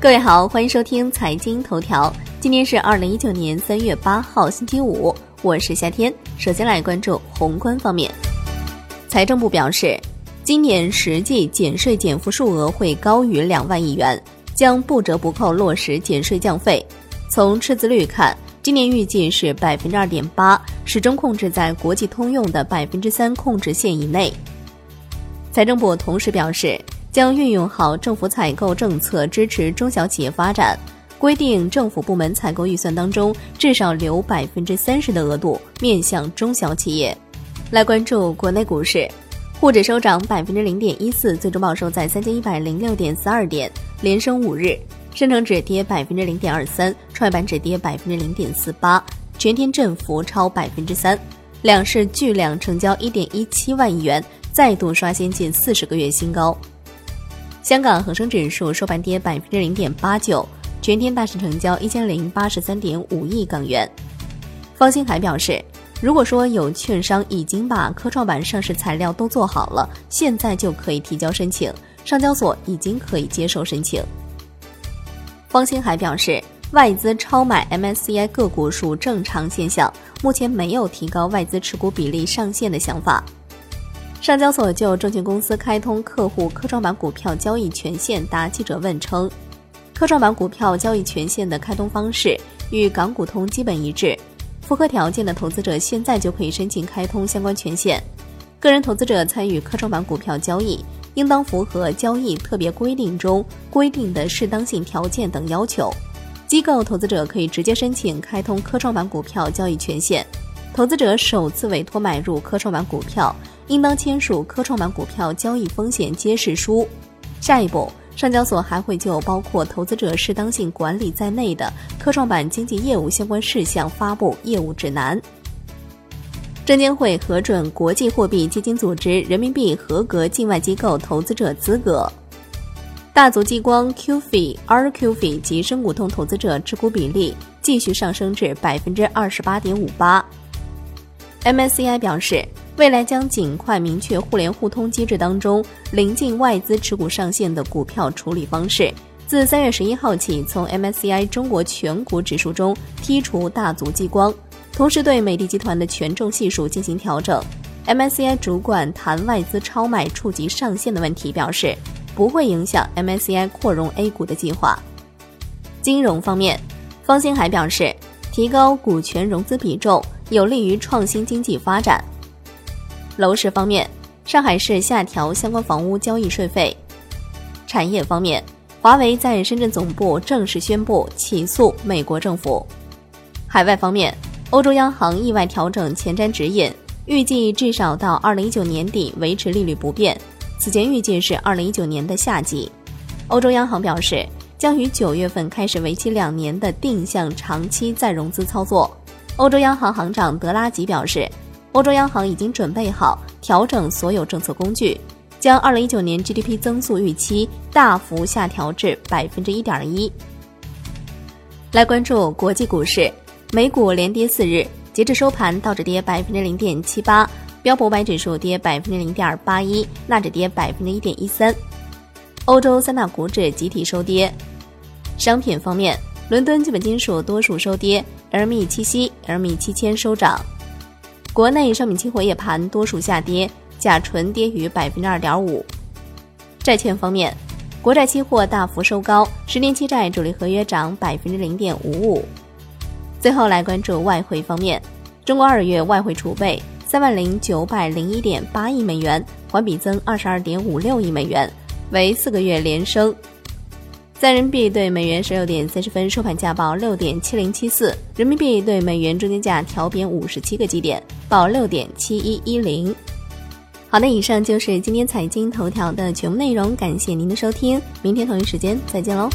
各位好，欢迎收听财经头条。今天是二零一九年三月八号，星期五，我是夏天。首先来关注宏观方面，财政部表示，今年实际减税减负数额会高于两万亿元，将不折不扣落实减税降费。从赤字率看，今年预计是百分之二点八，始终控制在国际通用的百分之三控制线以内。财政部同时表示。将运用好政府采购政策支持中小企业发展，规定政府部门采购预算当中至少留百分之三十的额度面向中小企业。来关注国内股市，沪指收涨百分之零点一四，最终报收在三千一百零六点四二点，连升五日。深成指跌百分之零点二三，创业板指跌百分之零点四八，全天振幅超百分之三。两市巨量成交一点一七万亿元，再度刷新近四十个月新高。香港恒生指数收盘跌百分之零点八九，全天大市成交一千零八十三点五亿港元。方兴海表示，如果说有券商已经把科创板上市材料都做好了，现在就可以提交申请，上交所已经可以接受申请。方兴海表示，外资超买 MSCI 个股属正常现象，目前没有提高外资持股比例上限的想法。上交所就证券公司开通客户科创板股票交易权限答记者问称，科创板股票交易权限的开通方式与港股通基本一致，符合条件的投资者现在就可以申请开通相关权限。个人投资者参与科创板股票交易，应当符合交易特别规定中规定的适当性条件等要求。机构投资者可以直接申请开通科创板股票交易权限。投资者首次委托买入科创板股票。应当签署科创板股票交易风险揭示书。下一步，上交所还会就包括投资者适当性管理在内的科创板经纪业务相关事项发布业务指南。证监会核准国际货币基金组织人民币合格境外机构投资者资格。大族激光 QFI、RQFI 及深股通投资者持股比例继续上升至百分之二十八点五八。MSCI 表示。未来将尽快明确互联互通机制当中临近外资持股上限的股票处理方式。自三月十一号起，从 MSCI 中国全股指数中剔除大族激光，同时对美的集团的权重系数进行调整。MSCI 主管谈外资超卖触及上限的问题，表示不会影响 MSCI 扩容 A 股的计划。金融方面，方兴海表示，提高股权融资比重有利于创新经济发展。楼市方面，上海市下调相关房屋交易税费。产业方面，华为在深圳总部正式宣布起诉美国政府。海外方面，欧洲央行意外调整前瞻指引，预计至少到二零一九年底维持利率不变，此前预计是二零一九年的夏季。欧洲央行表示，将于九月份开始为期两年的定向长期再融资操作。欧洲央行行长德拉吉表示。欧洲央行已经准备好调整所有政策工具，将二零一九年 GDP 增速预期大幅下调至百分之一点一。来关注国际股市，美股连跌四日，截至收盘，道指跌百分之零点七八，标普五百指数跌百分之零点八一，纳指跌百分之一点一三。欧洲三大股指集体收跌。商品方面，伦敦基本金属多数收跌，LME 七锡、LME 七千收涨。国内商品期货夜盘多数下跌，甲醇跌逾百分之二点五。债券方面，国债期货大幅收高，十年期债主力合约涨百分之零点五五。最后来关注外汇方面，中国二月外汇储备三万零九百零一点八亿美元，环比增二十二点五六亿美元，为四个月连升。在人民币对美元十六点三十分收盘价报六点七零七四，人民币对美元中间价调贬五十七个基点，报六点七一一零。好的，以上就是今天财经头条的全部内容，感谢您的收听，明天同一时间再见喽。